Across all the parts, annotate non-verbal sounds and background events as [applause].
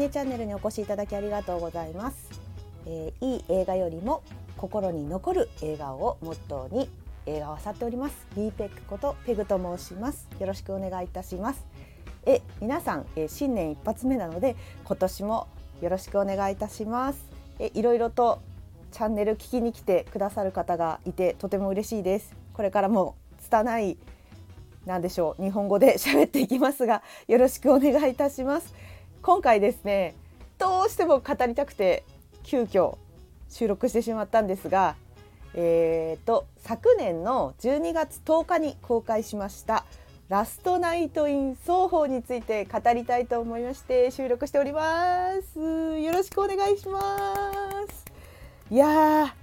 ネチャンネルにお越しいただきありがとうございます、えー、いい映画よりも心に残る映画をモットーに映画を漁っております。B ペックことペグと申します。よろしくお願いいたします。え皆さん、えー、新年一発目なので今年もよろしくお願いいたします。えいろいろとチャンネル聞きに来てくださる方がいてとても嬉しいです。これからも拙いなんでしょう日本語で喋っていきますがよろしくお願いいたします。今回ですねどうしても語りたくて急遽収録してしまったんですがえーと、昨年の12月10日に公開しましたラストナイトイン双方について語りたいと思いまして収録しております。よろしくお願いします。いや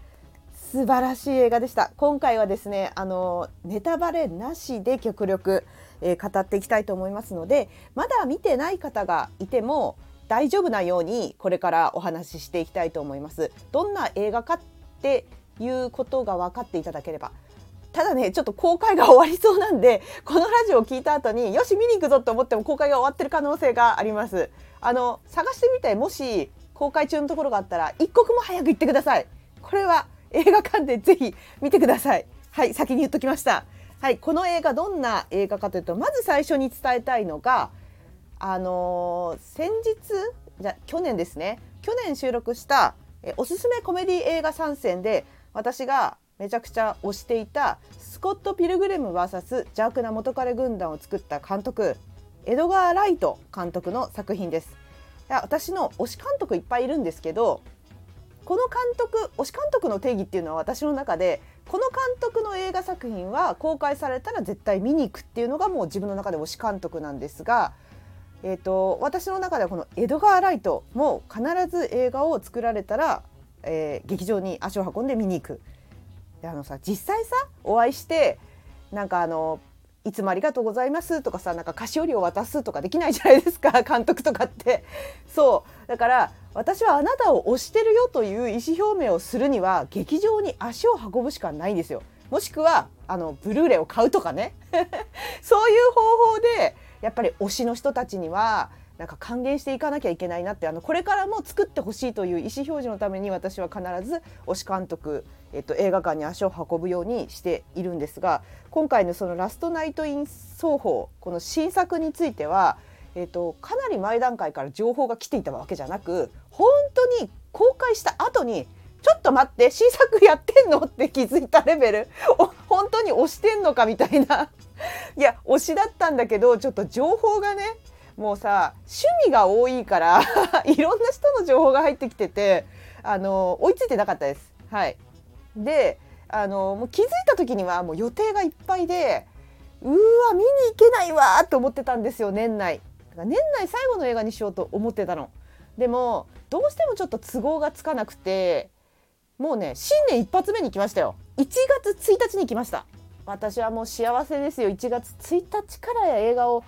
素晴らしい映画でした。今回はですねあのネタバレなしで極力、えー、語っていきたいと思いますのでまだ見てない方がいても大丈夫なようにこれからお話ししていきたいと思います。どんな映画かっていうことが分かっていただければ。ただねちょっと公開が終わりそうなんでこのラジオを聞いた後によし見に行くぞと思っても公開が終わってる可能性があります。あの探してみてもし公開中のところがあったら一刻も早く行ってください。これは映画館でぜひ見てください。はい、先に言っときました。はい、この映画どんな映画かというと、まず最初に伝えたいのが、あのー、先日じゃ去年ですね。去年収録したえおすすめコメディ映画参戦で私がめちゃくちゃ推していたスコット・ピルグレム VS 邪悪な元彼軍団を作った監督エドガー・ライト監督の作品です。いや私の推し監督いっぱいいるんですけどこの監督推し監督の定義っていうのは私の中でこの監督の映画作品は公開されたら絶対見に行くっていうのがもう自分の中で推し監督なんですが、えーと、私の中ではこのエドガー・ライトも必ず映画を作られたら、えー、劇場に足を運んで見に行く。であのさ実際さお会いしてなんかあのいつもありがとうございますとかさなんか菓子折りを渡すとかできないじゃないですか監督とかってそうだから私はあなたを推してるよという意思表明をするには劇場に足を運ぶしかないんですよ。もしくはあのブルーレイを買うとかね。[laughs] そういう方法でやっぱり推しの人たちにはなんか還元していかなきゃいけないなってあのこれからも作ってほしいという意思表示のために私は必ず推し監督、えっと、映画館に足を運ぶようにしているんですが今回のその「ラストナイト・イン双方」この新作については、えっと、かなり前段階から情報が来ていたわけじゃなく本当に公開した後にちょっと待って新作やってんのって気づいたレベル [laughs] 本当に推してんのかみたいな [laughs] いや推しだったんだけどちょっと情報がねもうさ趣味が多いから [laughs] いろんな人の情報が入ってきててあの追いついてなかったです。はい、であのもう気づいた時にはもう予定がいっぱいでうわ見に行けないわと思ってたんですよ年内。年内最後の映画にしようと思ってたの。でもどうしてもちょっと都合がつかなくてもうね新年一発目に来ましたよ1月1日に来ました私はもう幸せですよ1月1日から映画を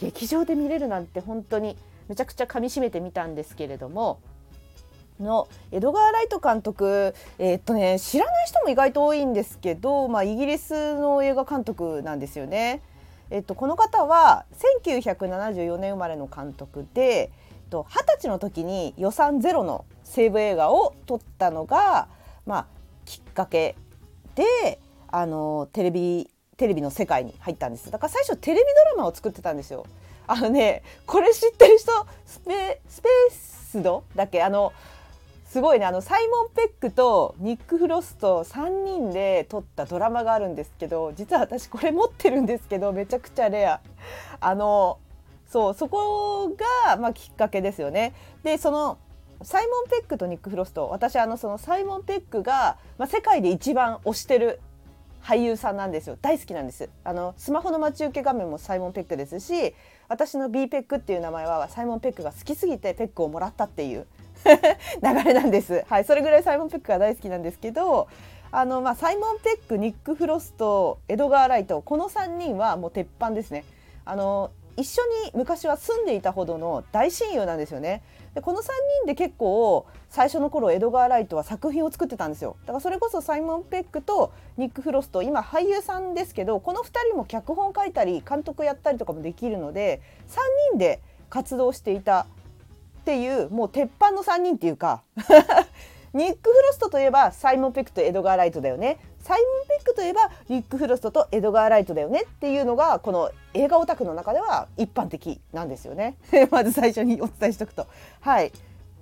劇場で見れるなんて本当にめちゃくちゃ噛みしめてみたんですけれどものエドガー・ライト監督、えー、っとね、知らない人も意外と多いんですけど、まあ、イギリスの映画監督なんですよね。えっと、この方は1974年生まれの監督で二十歳の時に予算ゼロの西部映画を撮ったのが、まあ、きっかけであのテレビテレビの世界に入ったんです。だから最初テレビドラマを作ってたんですよ。あのねこれ知ってる人？スペスペースド？だっけ？あのすごいねあのサイモン・ペックとニック・フロスト3人で撮ったドラマがあるんですけど実は私これ持ってるんですけどめちゃくちゃレア。あのそうそこが、まあ、きっかけですよね。でそのサイモン・ペックとニック・フロスト私あのそのサイモン・ペックが、まあ、世界で一番推してる俳優さんなんですよ。大好きなんです。あのスマホの待ち受け画面もサイモン・ペックですし私の B ペックっていう名前はサイモン・ペックが好きすぎてペックをもらったっていう流れなんです。はいそれぐらいサイモン・ペックが大好きなんですけどあのまあサイモン・ペックニック・フロストエドガー・ライトこの3人はもう鉄板ですね。あの一緒に昔は住んでいたほどの大親友なんですよね。でこの3人で結構最初の頃エドガー・ライトは作品を作ってたんですよ。だからそれこそサイモン・ペックとニック・フロスト今俳優さんですけどこの2人も脚本書いたり監督やったりとかもできるので3人で活動していたっていうもう鉄板の3人っていうか [laughs] ニック・フロストといえばサイモン・ペックとエドガー・ライトだよね。サイモン・ペックといえばニック・フロストとエドガー・ライトだよねっていうのがこの映画オタクの中では一般的なんですよね。[laughs] まず最初にお伝えしておくと。はい。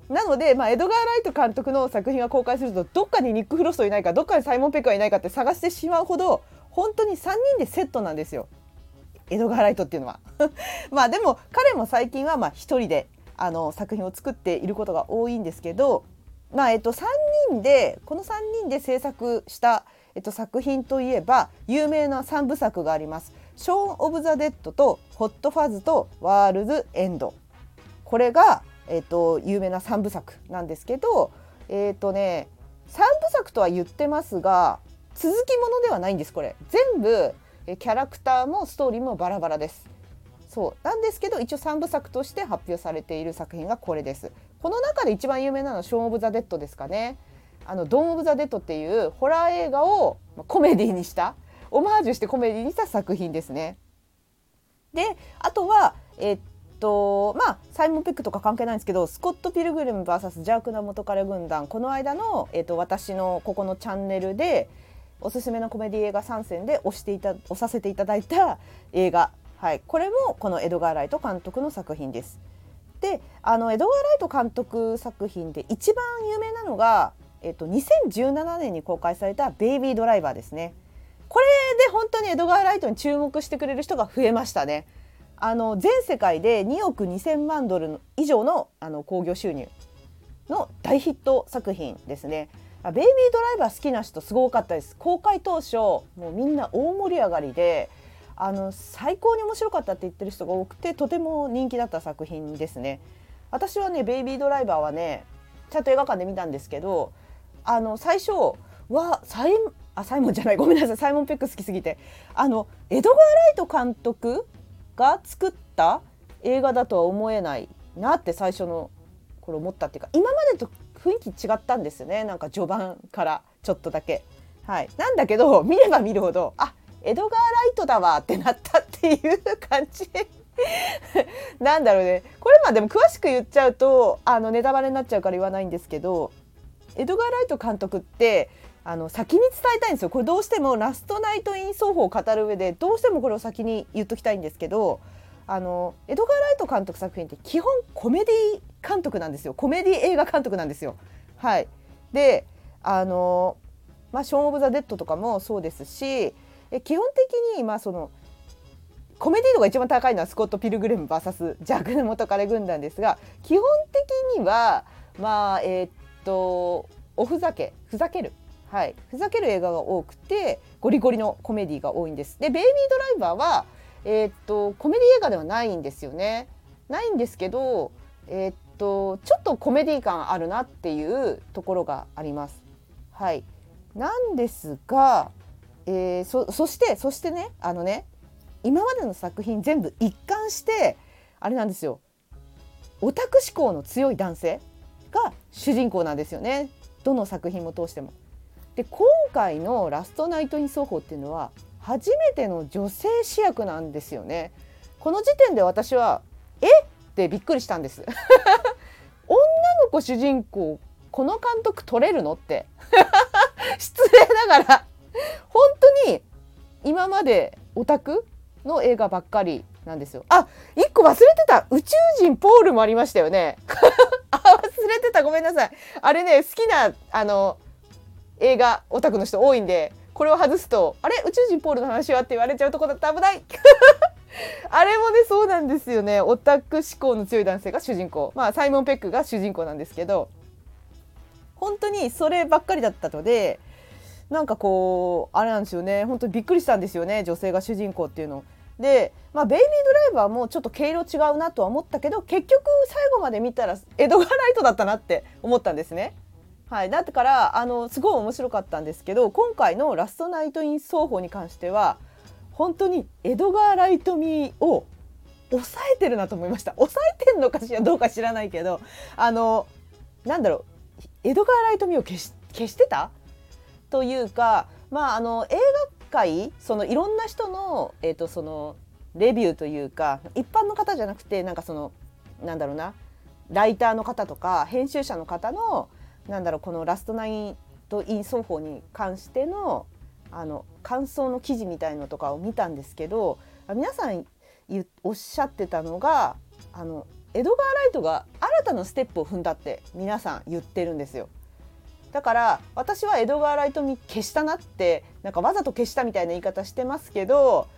なので、まあ、エドガー・ライト監督の作品が公開するとどっかにニック・フロストいないかどっかにサイモン・ペックはいないかって探してしまうほど本当に3人でセットなんですよ。エドガー・ライトっていうのは。[laughs] まあでも彼も最近はまあ一人であの作品を作っていることが多いんですけどまあえっと、3人でこの3人で制作した、えっと、作品といえば有名な3部作があります。ショーン・オブ・ザ・デッドとホット・ファズとワールズ・エンドこれが、えっと、有名な3部作なんですけどえっとね3部作とは言ってますが続きものではないんですこれ。全部キャラクターもストーリーもバラバラです。そうなんですけど一応3部作として発表されている作品がこれです。この中で一番有名なのは「ショーン・オブ・ザ・デッド」ですかね。あのドン・オブ・ザ・デッドっていうホラー映画をコメディにしたオマージュしてコメディにした作品ですね。であとはえっとまあサイモン・ペックとか関係ないんですけどスコット・ピルグリム VS 邪悪な元彼軍団。この間の、えっと、私のここのチャンネルでおすすめのコメディ映画3選で押していた押させていただいた映画。はい、これもこのエドガー・ライト監督の作品です。であのエドガー・ライト監督作品で一番有名なのが、えっと、2017年に公開された「ベイビードライバー」ですね。これで本当にエドガー・ライトに注目してくれる人が増えましたね。あの全世界で2億2,000万ドル以上のあの興行収入の大ヒット作品ですね。ベイビードライバー好きな人すごかったです。公開当初もうみんな大盛り上がりであの最高に面白かったって言ってる人が多くてとても人気だった作品ですね。私はね「ベイビードライバー」はねちゃんと映画館で見たんですけどあの最初はサイあサイモンじゃないごめんなさいサイモン・ペック好きすぎてあのエドガー・ライト監督が作った映画だとは思えないなって最初の頃思ったっていうか今までと雰囲気違ったんですよねなんか序盤からちょっとだけ。はい、なんだけど見れば見るほどあ江戸川ライトだわってなったっていう感じ。[laughs] なんだろうね。これまあでも詳しく言っちゃうとあのネタバレになっちゃうから言わないんですけど江戸川ライト監督ってあの先に伝えたいんですよ。これどうしてもラストナイト・イン奏法を語る上でどうしてもこれを先に言っときたいんですけどあの江戸川ライト監督作品って基本コメディ監督なんですよ。コメディ映画監督なんですよ。はい、であのまあ「ショーン・オブ・ザ・デッド」とかもそうですしえ基本的にまあそのコメディー度が一番高いのはスコット・ピルグレム VS ジャック・の元彼軍団ですが基本的にはまあえー、っとおふざけふざけるはい、ふざける映画が多くてゴリゴリのコメディが多いんです。で「ベイビードライバーは」えー、っとコメディ映画ではないんですよね。ないんですけど、えー、っとちょっとコメディ感あるなっていうところがあります。はい、なんですがえー、そそしてそしてねあのね今までの作品全部一貫してあれなんですよオタク思考の強い男性が主人公なんですよねどの作品も通しても。で今回の「ラストナイト・イン奏法」っていうのは初めての女性主役なんですよね。この時点で私は「え？っ?」てびっくりしたんです。[laughs] 女の子主人公この監督取れるの？って [laughs] 失礼ながら本当に今までオタクの映画ばっかりなんですよ。あ、一個忘れてた宇宙人ポールもありましたよね。[laughs] あ、忘れてたごめんなさい。あれね好きなあの映画オタクの人多いんでこれを外すとあれ？宇宙人ポールの話は？って言われちゃうとこだった危ない。[laughs] あれもねそうなんですよねオタク思考の強い男性が主人公まあサイモン・ペックが主人公なんですけど本当にそればっかりだったのでなんかこうあれなんですよね。本当にびっくりしたんですよね。女性が主人公っていうの。で、まあ、ベイビードライバーもちょっと毛色違うなとは思ったけど結局最後まで見たらエドガー・ライトだったなって思ったんですね。はい、だからあのすごい面白かったんですけど今回の「ラストナイト・イン奏法」に関しては本当にエドガー・ライト味を抑えてるなと思いました。抑えてんのかしらどうか知らないけどあのなんだろう。エドガー・ライト味を消し消してたというか、まあ、あの映画界そのいろんな人の,、えーと、そのレビューというか一般の方じゃなくてなんかそのなんだろうなライターの方とか編集者の方のなんだろうこのラストナインとイン奏法に関してのあの感想の記事みたいのとかを見たんですけど皆さんおっしゃってたのがあのエドガー・ライトが新たなステップを踏んだって皆さん言ってるんですよ。だから私はエドガー・ライト消したなってなんかわざと消したみたいな言い方してますけど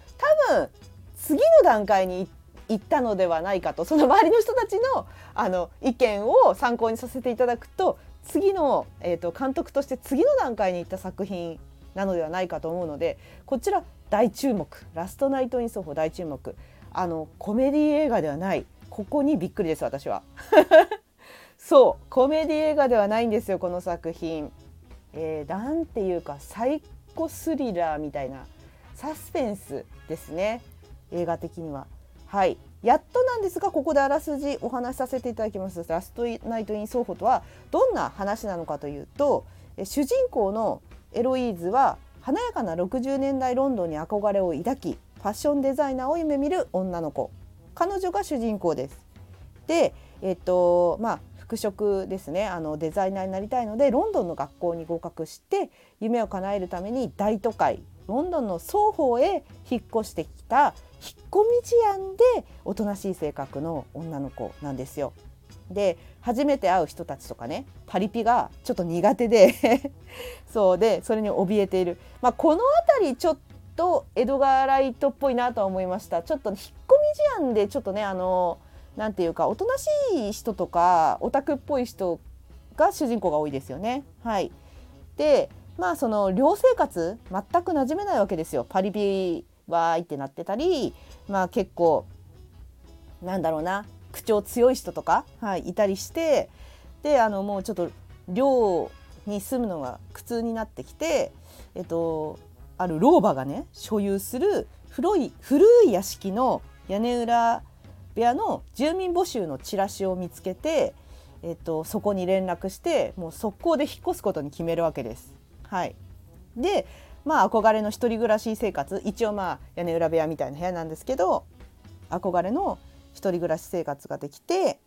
多分次の段階に行ったのではないかとその周りの人たちのあの意見を参考にさせていただくと次の、えーと、監督として次の段階に行った作品なのではないかと思うのでこちら大注目。ラストナイト・イン・ソフォ大注目。あのコメディ映画ではない。ここにびっくりです私は。そうコメディ映画ではないんですよこの作品、えー、なんていうかサイコスリラーみたいなサスペンスですね映画的には。はい。やっとなんですがここであらすじお話しさせていただきます。ラストナイト・イン・ソーホとはどんな話なのかというと主人公のエロイーズは華やかな60年代ロンドンに憧れを抱きファッションデザイナーを夢見る女の子。彼女が主人公です。でえっとまあ服飾ですね。あのデザイナーになりたいのでロンドンの学校に合格して夢を叶えるために大都会ロンドンの双方へ引っ越してきた引っ込み思案でおとなしい性格の女の子なんですよ。で初めて会う人たちとかねパリピがちょっと苦手で [laughs] そうでそれに怯えている、まあ、この辺りちょっとエドガー・ライトっぽいなとは思いました。ちょっと引っ込み思案でちょっとねあのなんていうかおとなしい人とかオタクっぽい人が主人公が多いですよね。はい、でまあその寮生活全く馴染めないわけですよパリピわーいってなってたりまあ結構なんだろうな口調強い人とか、はい、いたりしてであのもうちょっと寮に住むのが苦痛になってきて、えっと、ある老婆がね所有する古い古い屋敷の屋根裏部屋の住民募集のチラシを見つけて、えっと、そこに連絡してもう速攻で引っ越すことに決めるわけです。はい、でまあ憧れの一人暮らし生活一応まあ屋根裏部屋みたいな部屋なんですけど憧れの一人暮らし生活ができて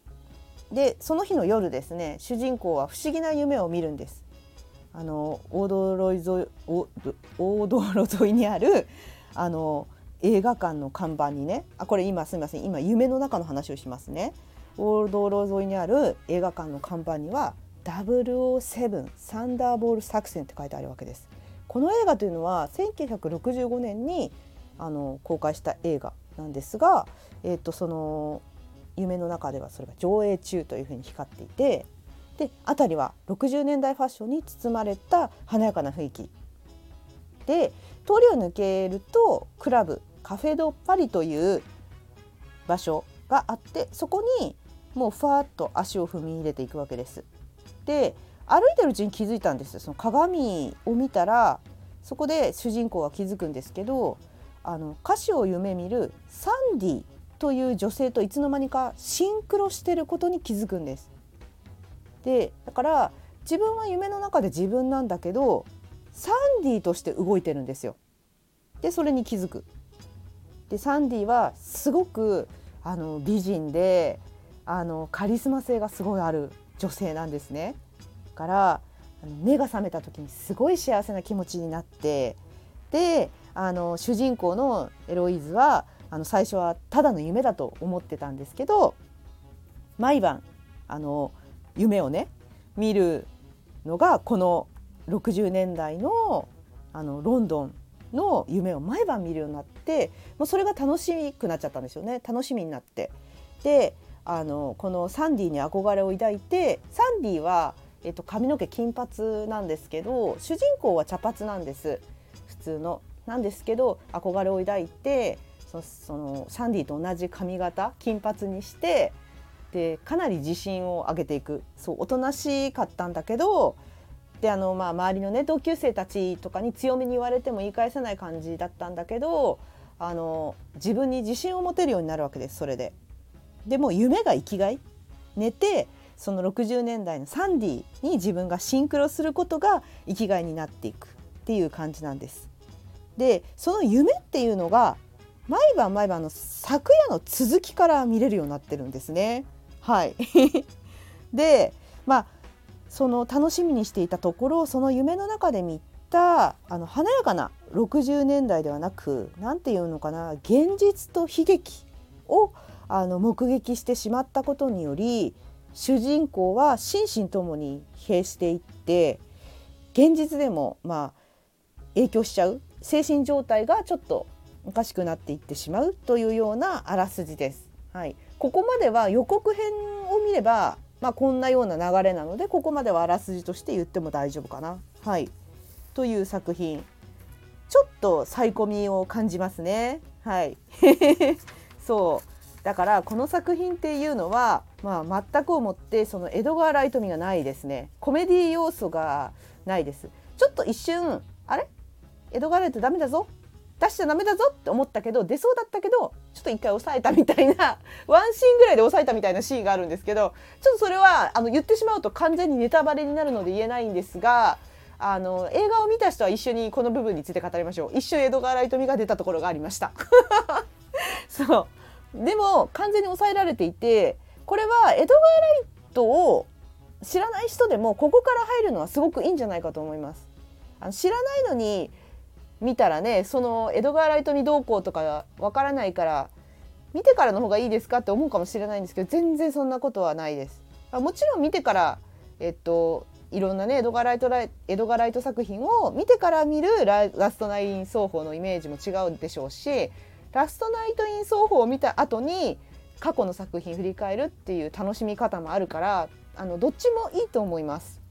でその日の夜ですね主人公は不思議な夢を見るんです。あの大道路沿い大道路沿いにあるあの映画館の看板にねあこれ今すみません今夢の中の話をしますね。大道路沿いにある映画館の看板には007サンダーボール作戦って書いてあるわけです。この映画というのは1965年にあの公開した映画なんですが、えー、とその夢の中ではそれが上映中というふうに光っていてで辺りは60年代ファッションに包まれた華やかな雰囲気。で通りを抜けるとクラブカフェ・ド・パリという場所があってそこにもうふわっと足を踏み入れていくわけです。で歩いてるうちに気づいたんですその鏡を見たらそこで主人公は気づくんですけどあの歌手を夢見るサンディという女性といつの間にかシンクロしてることに気づくんです。でだから自分は夢の中で自分なんだけどサンディとして動いてるんですよ。でそれに気づく。でサンディはすごくあの美人であのカリスマ性がすごいある女性なんですね。から目が覚めた時にすごい幸せな気持ちになってであの主人公のエロイーズはあの最初はただの夢だと思ってたんですけど毎晩あの夢をね見るのがこの60年代のあのロンドンの夢を毎晩見るようになってもうそれが楽しくなっちゃったんですよね楽しみになって。であのこのサンディに憧れを抱いてサンディはえっと、髪の毛金髪なんですけど主人公は茶髪なんです普通の。なんですけど憧れを抱いてそそのサンディと同じ髪型金髪にしてでかなり自信を上げていくそうおとなしかったんだけどであの、まあ、周りのね同級生たちとかに強めに言われても言い返せない感じだったんだけどあの自分に自信を持てるようになるわけですそれで。でも夢が生きがい寝てその60年代のサンディに自分がシンクロすることが生きがいになっていくっていう感じなんです。でその夢っていうのが毎晩毎晩の昨夜の続きから見れるようになってるんですね。はい [laughs] でまあその楽しみにしていたところその夢の中で見たあの華やかな60年代ではなく何て言うのかな現実と悲劇をあの目撃してしまったことにより主人公は心身ともに疲弊していって現実でもまあ影響しちゃう精神状態がちょっとおかしくなっていってしまうというようなあらすじです。はい、ここまでは予告編を見れば、まあ、こんなような流れなのでここまではあらすじとして言っても大丈夫かな。はい、という作品。ちょっとサイコミを感じますね。はい。[laughs] そう。だからこの作品っていうのは、まあ、全く思ってその江戸川ライト味がないですね。コメディ要素がないです。ちょっと一瞬あれ？江戸川ライトダメだぞ。出しちゃダメだぞって思ったけど出そうだったけどちょっと一回抑えたみたいな [laughs] ワンシーンぐらいで抑えたみたいなシーンがあるんですけどちょっとそれはあの言ってしまうと完全にネタバレになるので言えないんですがあの映画を見た人は一緒にこの部分について語りましょう。一瞬江戸川ライト味が出たところがありました。[laughs] そう。でも完全に抑えられていてこれは江戸川ライトを知らない人でもここから入るのはすごくいいんじゃないかと思います。あの知らないのに見たらねその江戸川ライトにどうこうとかわからないから見てからの方がいいですかって思うかもしれないんですけど全然そんなことはないですもちろん見てからえっといろんなね江戸川ライト江戸川ライト作品を見てから見るラストナイン奏法のイメージも違うでしょうしラストナイトイン奏法を見た後に過去の作品振り返るっていう楽しみ方もあるからあのどっちもいいと思います。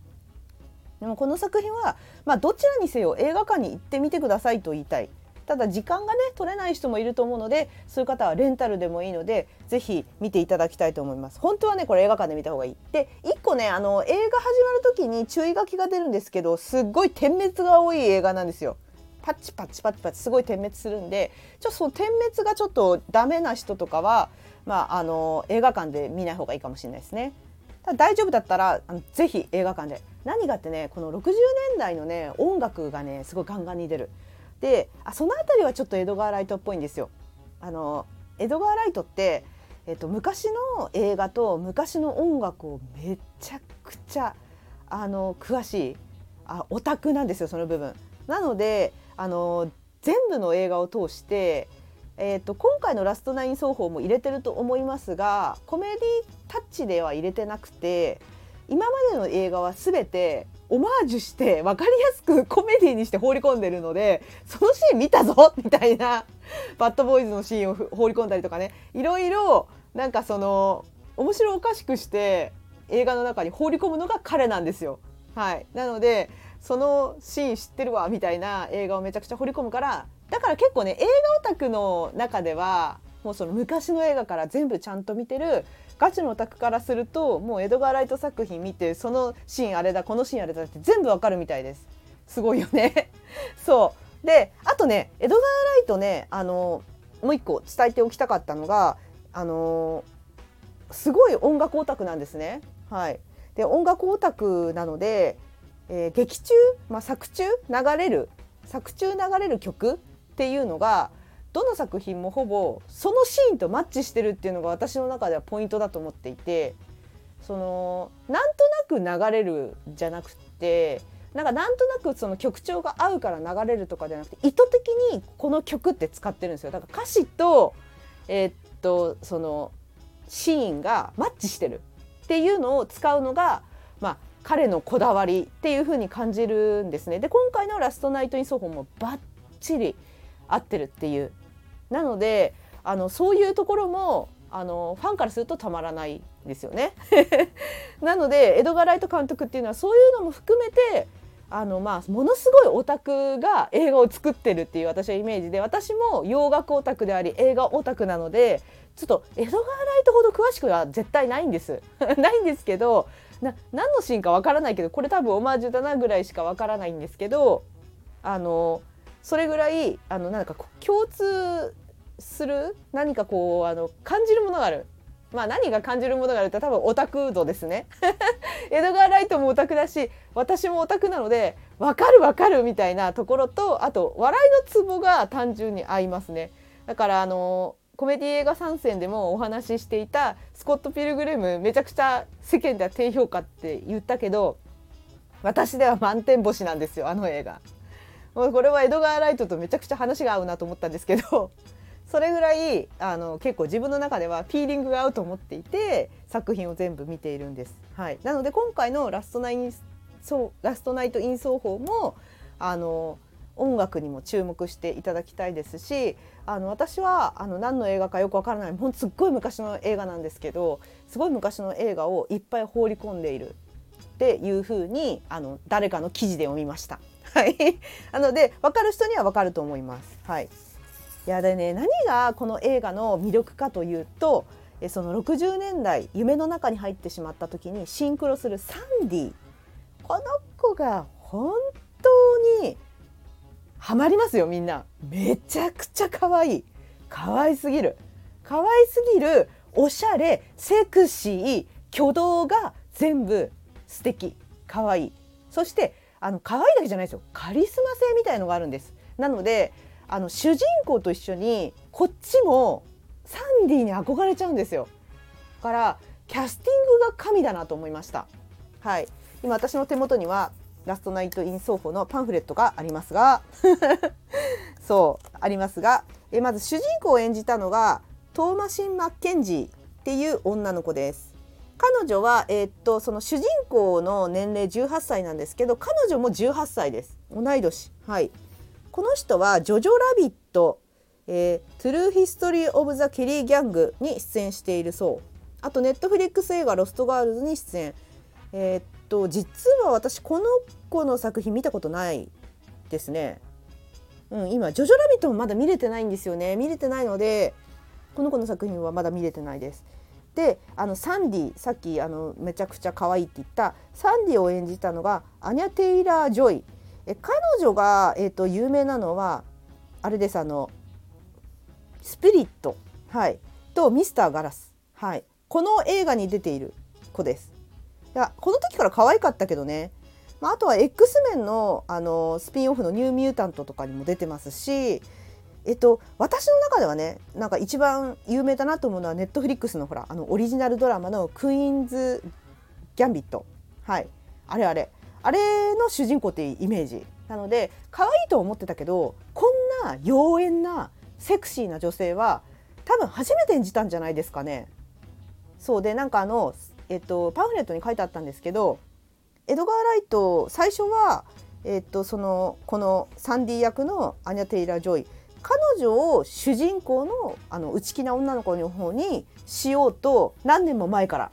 でもこの作品は、まあ、どちらにせよ映画館に行ってみてくださいと言いたい。ただ時間がね取れない人もいると思うのでそういう方はレンタルでもいいのでぜひ見ていただきたいと思います。本当はねこれ映画館で見た方がいい。で1個ねあの映画始まる時に注意書きが出るんですけどすっごい点滅が多い映画なんですよ。パッチパッチパッチパッチすごい点滅するんでちょっとその点滅がちょっとダメな人とかはまああの映画館で見ない方がいいかもしれないですね。ただ大丈夫だったらあのぜひ映画館で何がってねこの60年代のね音楽がねすごいガンガンに出るであその辺りはちょっと江戸川ライトっぽいんですよ。あの江戸川ライトって、えっと、昔の映画と昔の音楽をめちゃくちゃあの詳しいあオタクなんですよその部分。なのであの全部の映画を通して、えーと、今回の「ラストナイン奏法」も入れてると思いますがコメディタッチでは入れてなくて今までの映画は全てオマージュして分かりやすくコメディにして放り込んでるのでそのシーン見たぞ [laughs] みたいなバッドボーイズのシーンを放り込んだりとかねいろいろなんかその面白おかしくして映画の中に放り込むのが彼なんですよ。はい、なのでそのシーン知ってるわみたいな映画をめちゃくちゃ掘り込むからだから結構ね映画オタクの中ではもうその昔の映画から全部ちゃんと見てるガチのオタクからするともう江戸川ライト作品見てそのシーンあれだこのシーンあれだって全部わかるみたいです。すごいよね。[laughs] そう。であとね江戸川ライトねあのもう一個伝えておきたかったのがあのすごい音楽オタクなんですね。はい。で音楽オタクなので、えー、劇中、まあ、作中流れる作中流れる曲っていうのがどの作品もほぼそのシーンとマッチしてるっていうのが私の中ではポイントだと思っていてそのなんとなく流れるじゃなくてなんかなんとなくその曲調が合うから流れるとかじゃなくて意図的にこの曲って使ってるんですよだから歌詞とえー、っとそのシーンがマッチしてるっていうのを使うのがまあ彼のこだわりっていう風に感じるんですね。で今回の「ラストナイト・イン・ソホ」もバッチリ合ってるっていうなのであのそういうところもあのファンからするとたまらないですよね。[laughs] なので江戸川ライト監督っていうのはそういうのも含めてあのまあものすごいオタクが映画を作ってるっていう私はイメージで私も洋楽オタクであり映画オタクなのでちょっと江戸川ライトほど詳しくは絶対ないんです [laughs] ないんですけどな何のシーンかわからないけどこれ多分オマージュだなぐらいしかわからないんですけどあのそれぐらいあのなんか共通する何かこうあの感じるものがある。まあ何が感じるものがあるって多分オタク度ですね。[laughs] 江戸川ライトもオタクだし私もオタクなので分かる分かるみたいなところとあと笑いのツボが単純に合いますね。だからあのコメディ映画参戦でもお話ししていたスコット・ピルグレムめちゃくちゃ世間では低評価って言ったけど私では満点星なんですよあの映画。もうこれは江戸川ライトとめちゃくちゃ話が合うなと思ったんですけど [laughs] それぐらいあの結構自分の中ではフィーリングが合うと思っていて作品を全部見ているんです。はい、なので今回のラストナインそうラストナイト・イン奏法もあの音楽にも注目していただきたいですしあの私はあの何の映画かよくわからないほんすっごい昔の映画なんですけどすごい昔の映画をいっぱい放り込んでいるっていうふうにあの誰かの記事で読みました。はい、[laughs] なので分かる人には分かると思います。はい、いやでね何がこの映画の魅力かというとその60年代夢の中に入ってしまった時にシンクロするサンディ。この子が本当にハマりますよみんな。めちゃくちゃ可愛い。可愛すぎる。可愛すぎるおしゃれセクシー挙動が全部素敵可愛い。そしてあの可愛いだけじゃないですよ。カリスマ性みたいのがあるんです。なのであの主人公と一緒にこっちもサンディに憧れちゃうんですよ。だからキャスティングが神だなと思いました。はい。今私の手元にはラストナイト・イン・奏法のパンフレットがありますが [laughs] そうありますがえまず主人公を演じたのがトーマシン・マッケンジーっていう女の子です。彼女は、えー、っとその主人公の年齢18歳なんですけど彼女も18歳です。同い年。はい。この人は「ジョジョラビット」えー、トゥルーヒストリー・オブ・ザ・ケリー・ギャングに出演しているそう。あとネットフリックス映画「ロスト・ガールズ」に出演。えー、っと実は私この子の作品見たことないですね。うん、今「ジョジョラビット」もまだ見れてないんですよね。見れてないのでこの子の作品はまだ見れてないです。であのサンディさっきあのめちゃくちゃ可愛いって言ったサンディを演じたのがアニャ・テイラー・ジョイ。え彼女が、えーと、有名なのはあれですあのスプリット、はい、とミスター・ガラス、はい、この映画に出ている子です。いやこの時から可愛かったけどね、まあ、あとは X メンのあのスピンオフの「ニューミュータント」とかにも出てますしえっと、私の中ではねなんか一番有名だなと思うのはネットフリックスのほらあのオリジナルドラマの「クイーンズ・ギャンビット」はい。あれあれ。あれの主人公っていうイメージ。なので可愛いと思ってたけどこんな妖艶なセクシーな女性は多分初めて演じたんじゃないですかね。そう。でなんかあの、えっと、パンフレットに書いてあったんですけどエドガー・ライト最初は、えっと、そのこのサンディ役のアニャ・テイラ・ジョイ。彼女を主人公のあの内気な女の子の方にしようと何年も前から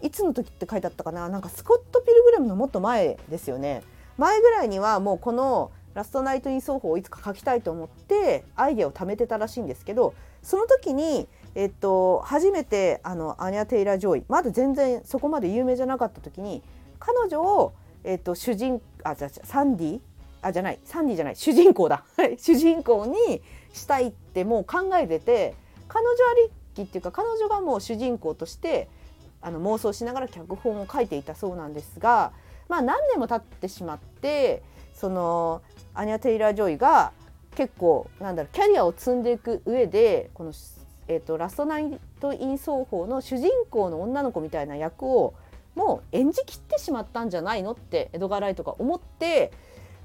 いつの時って書いてあったかななんかスコット・ピルグラムのもっと前ですよね。前ぐらいにはもうこのラストナイト・イン・ソーホーをいつか書きたいと思ってアイデアを貯めてたらしいんですけどその時に、えっと、初めてあのアニャ・テイラ・ジョイまだ全然そこまで有名じゃなかった時に彼女を、えっと、主人あじゃサンディあじゃない。サンディじゃない。主人公だ。主人公にしたいってもう考えてて彼女ありきっていうか彼女がもう主人公としてあの妄想しながら脚本を書いていたそうなんですが、まあ、何年も経ってしまってそのアニャ・テイラー・ジョイが結構なんだろうキャリアを積んでいく上でこの、えーと、ラストナイト・イン・ソーホーの主人公の女の子みたいな役をもう演じきってしまったんじゃないのってエドガー・ライトが思って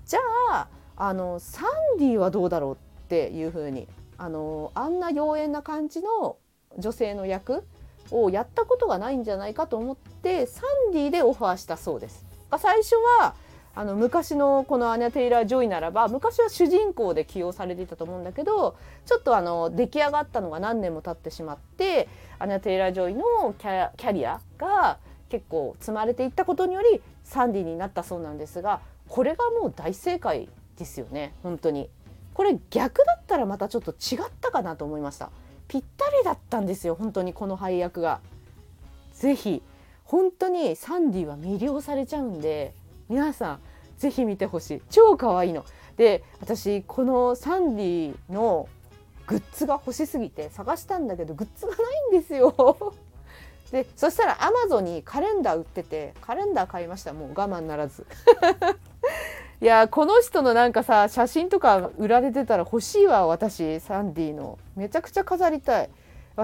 じゃああのサンディはどうだろうっていうふうにあのあんな妖艶な感じの女性の役をやったことがないんじゃないかと思ってサンディでオファーしたそうです。最初はあの昔のこのアニャ・テイラー・ジョイならば昔は主人公で起用されていたと思うんだけどちょっとあの出来上がったのが何年も経ってしまってアニャ・テイラー・ジョイのキャリアが結構積まれていったことによりサンディになったそうなんですがこれがもう大正解ですよね。本当に。これ逆だったらまたちょっと違ったかなと思いました。ぴったりだったんですよ本当にこの配役が。ぜひ本当にサンディは魅了されちゃうんで皆さんぜひ見てほしい。超可愛いの。で私このサンディのグッズが欲しすぎて探したんだけどグッズがないんですよ。[laughs] でそしたらアマゾンにカレンダー売っててカレンダー買いました。もう我慢ならず。いやこの人のなんかさ写真とか売られてたら欲しいわ私サンディの。めちゃくちゃ飾りたい。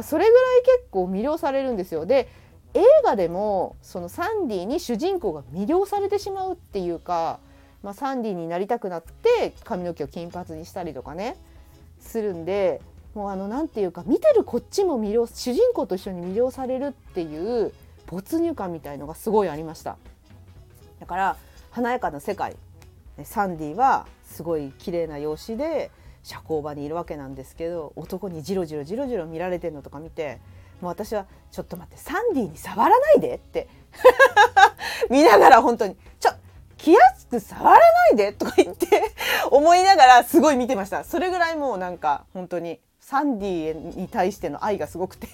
それぐらい結構魅了されるんですよ。で映画でもそのサンディに主人公が魅了されてしまうっていうか、まあ、サンディになりたくなって髪の毛を金髪にしたりとかねするんでもうあの何て言うか見てるこっちも魅了主人公と一緒に魅了されるっていう没入感みたいのがすごいありました。だから華やかな世界。サンディはすごい綺麗な容姿で社交場にいるわけなんですけど男にジロジロジロジロ見られてるのとか見てもう私は「ちょっと待ってサンディに触らないで」って [laughs] 見ながら本当に「ちょ気安く触らないで」とか言って思いながらすごい見てました。それぐらいもうなんか本当にサンディに対しての愛がすごくて。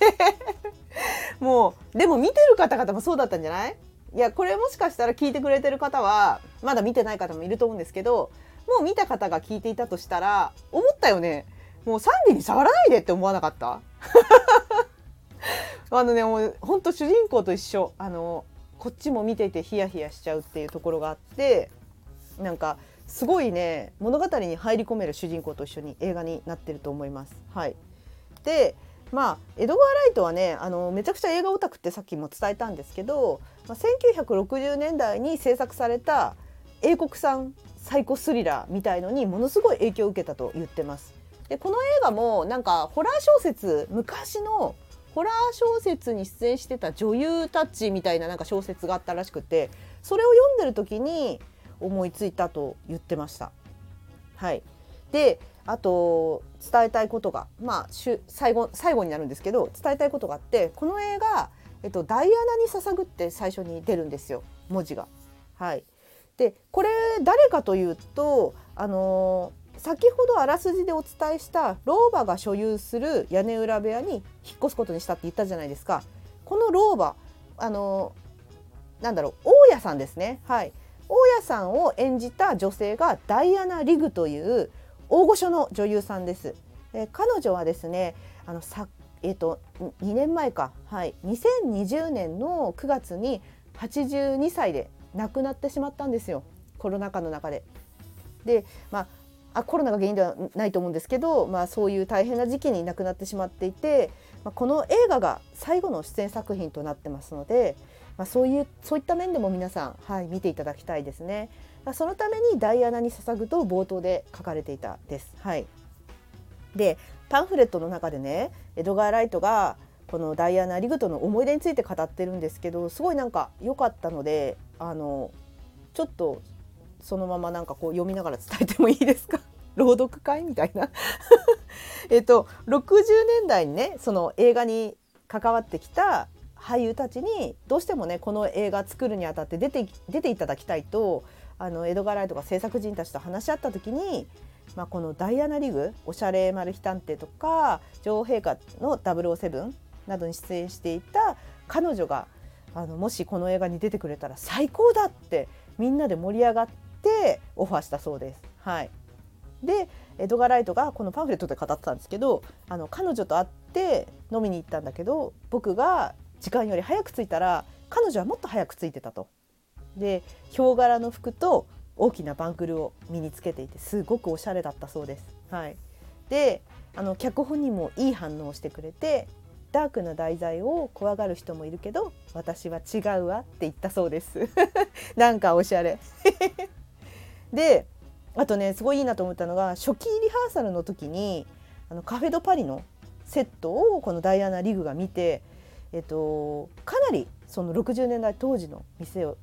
[laughs] もうでも見てる方々もそうだったんじゃない？いやこれもしかしたら聞いてくれてる方はまだ見てない方もいると思うんですけどもう見た方が聞いていたとしたら思ったよね。もうサンディに触らないでって思わなかった？[laughs] あのねもうほんと主人公と一緒。あのこっちも見ていてヒヤヒヤしちゃうっていうところがあってなんかすごいね物語に入り込める主人公と一緒に映画になってると思います。はい、でまあエドガー・ライトはねあのめちゃくちゃ映画オタクってさっきも伝えたんですけど、まあ、1960年代に制作された英国産サイコスリラーみたいのにものすごい影響を受けたと言ってます。でこの映画もなんかホラー小説昔のホラー小説に出演してた女優たちみたいななんか小説があったらしくてそれを読んでる時に思いついたと言ってました。はい、であと伝えたいことがまあ最後最後になるんですけど伝えたいことがあってこの映画、えっと、ダイアナに捧ぐって最初に出るんですよ文字が。はい、でこれ誰かというとあの先ほどあらすじでお伝えした老婆が所有する屋根裏部屋に引っ越すことにしたって言ったじゃないですか。この老婆あのなんだろう大家さんですね。はい。大家さんを演じた女性がダイアナ・リグという大御所の女優さんです。で彼女はですねあのさ、えーと、と2年前か、はい、2020年の9月に82歳で亡くなってしまったんですよコロナ禍の中で。でまああコロナが原因ではないと思うんですけど、まあ、そういう大変な時期に亡くなってしまっていて、まあ、この映画が最後の出演作品となってますので、まあ、そういうそういった面でも皆さん、はい、見ていただきたいですね。まそのためにダイアナに捧ぐと冒頭で書かれていたです。はい、でパンフレットの中でねエドガー・ライトがこのダイアナ・リグとの思い出について語ってるんですけどすごいなんか良かったのであのちょっとそのままなんかこう読みながら伝えてもいいですか？[laughs] 朗読会みたいな？[laughs] えっと60年代にねその映画に関わってきた俳優たちにどうしてもねこの映画作るにあたって出て出ていただきたいとあの江戸川ライトが制作人たちと話し合った時に、まあ、このダイアナ・リグおしゃれマル秘探偵とか女王陛下の007などに出演していた彼女があのもしこの映画に出てくれたら最高だってみんなで盛り上がってオファーしたそうです。はい、でエドガー・ライトがこのパンフレットで語ってたんですけどあの彼女と会って飲みに行ったんだけど僕が時間より早く着いたら彼女はもっと早く着いてたと。でヒョウ柄の服と大きなバングルを身につけていてすごくおしゃれだったそうです。はい、であの脚本にもいい反応をしてくれてダークな題材を怖がる人もいるけど私は違うわって言ったそうです。[laughs] なんかおしゃれ。[laughs] であとねすごいいいなと思ったのが初期リハーサルの時にあのカフェ・ド・パリのセットをこのダイアナ・リグが見て、えっと、かなりその60年代当時の店を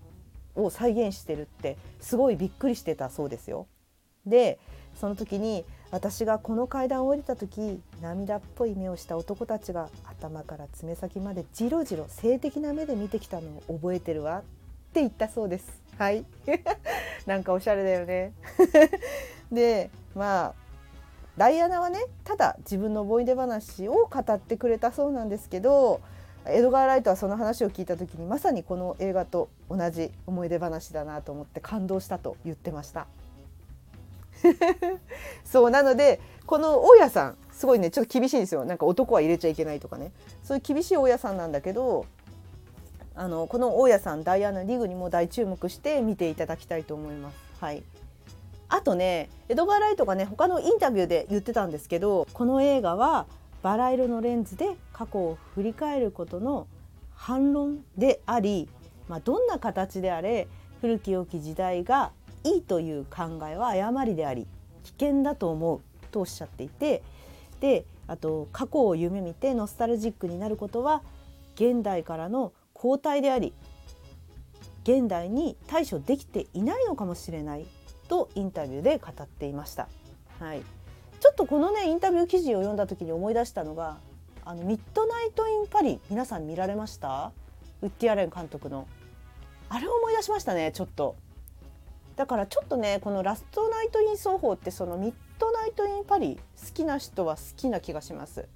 を再現してるってすごいびっくりしてたそうですよ。でその時に私がこの階段を降りた時涙っぽい目をした男たちが頭から爪先までじろじろ性的な目で見てきたのを覚えてるわって言ったそうです。はい [laughs] なんかおしゃれだよね [laughs] でまあダイアナはねただ自分の思い出話を語ってくれたそうなんですけどエドガー・ライトはその話を聞いた時にまさにこの映画と同じ思い出話だなと思って感動したと言ってました。[laughs] そうなのでこの大家さんすごいねちょっと厳しいんですよ。なんか男は入れちゃいけないとかね。そういう厳しい大家さんなんだけどあのこの大家さんダイアナ・リグにも大注目して見ていただきたいと思います。はい。あとねエドガー・ライトがね他のインタビューで言ってたんですけどこの映画はバラ色のレンズで過去を振り返ることの反論であり、まあ、どんな形であれ古き良き時代がいいという考えは誤りであり危険だと思うとおっしゃっていてであと過去を夢見てノスタルジックになることは現代からの後退であり現代に対処できていないのかもしれないとインタビューで語っていました。はい、ちょっとこのねインタビュー記事を読んだ時に思い出したのがあのミッドナイト・イン・パリ皆さん見られました？ウッディ・アレン監督の。あれを思い出しましたねちょっと。だからちょっとねこの「ラストナイト・イン・ソーホー」ってそのミッドナイト・イン・パリ好きな人は好きな気がします。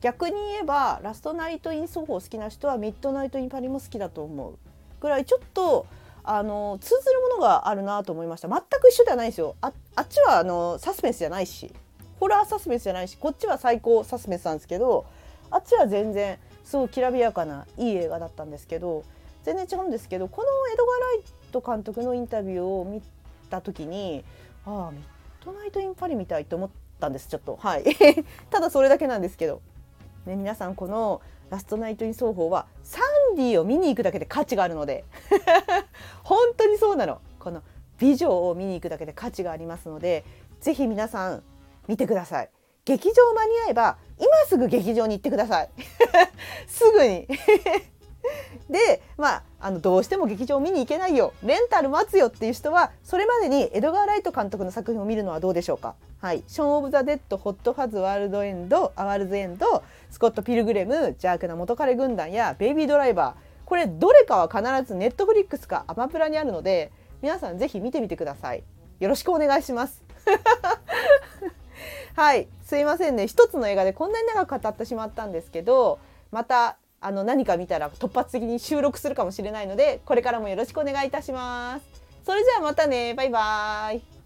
逆に言えばラストナイト・イン・奏法好きな人はミッドナイト・イン・パリも好きだと思う。ぐらいちょっとあの通ずるものがあるなと思いました。全く一緒ではないですよ。ああっちはあのサスペンスじゃないし。ホラーサスペンスじゃないしこっちは最高サスペンスなんですけどあっちは全然すごいきらびやかないい映画だったんですけど全然違うんですけどこのエドガー・ライト監督のインタビューを見た時にああミッドナイト・イン・パリみたいと思ったんですちょっと。はい。[laughs] ただそれだけなんですけど、ね、皆さんこの「ラストナイト・イン奏法」はサンディを見に行くだけで価値があるので。[laughs] 本当にそうなの。この美女を見に行くだけで価値がありますのでぜひ皆さん見てください。劇場間に合えば今すぐ劇場に行ってください。[laughs] すぐに。[laughs] でまああのどうしても劇場を見に行けないよ。レンタル待つよっていう人はそれまでにエドガー・ライト監督の作品を見るのはどうでしょうか。はい「ショーン・オブ・ザ・デッド」「ホット・ファズ・ワールド・エンド」「アワールズ・エンド」「スコット・ピルグリム」「邪悪な元彼軍団」や「ベイビー・ドライバー」これどれかは必ずネットフリックスかアマプラにあるので皆さんぜひ見てみてください。よろしくお願いします。はいすいませんね。一つの映画でこんなに長く語ってしまったんですけどまたあの何か見たら突発的に収録するかもしれないのでこれからもよろしくお願いいたします。それじゃあまたね。バイバーイ。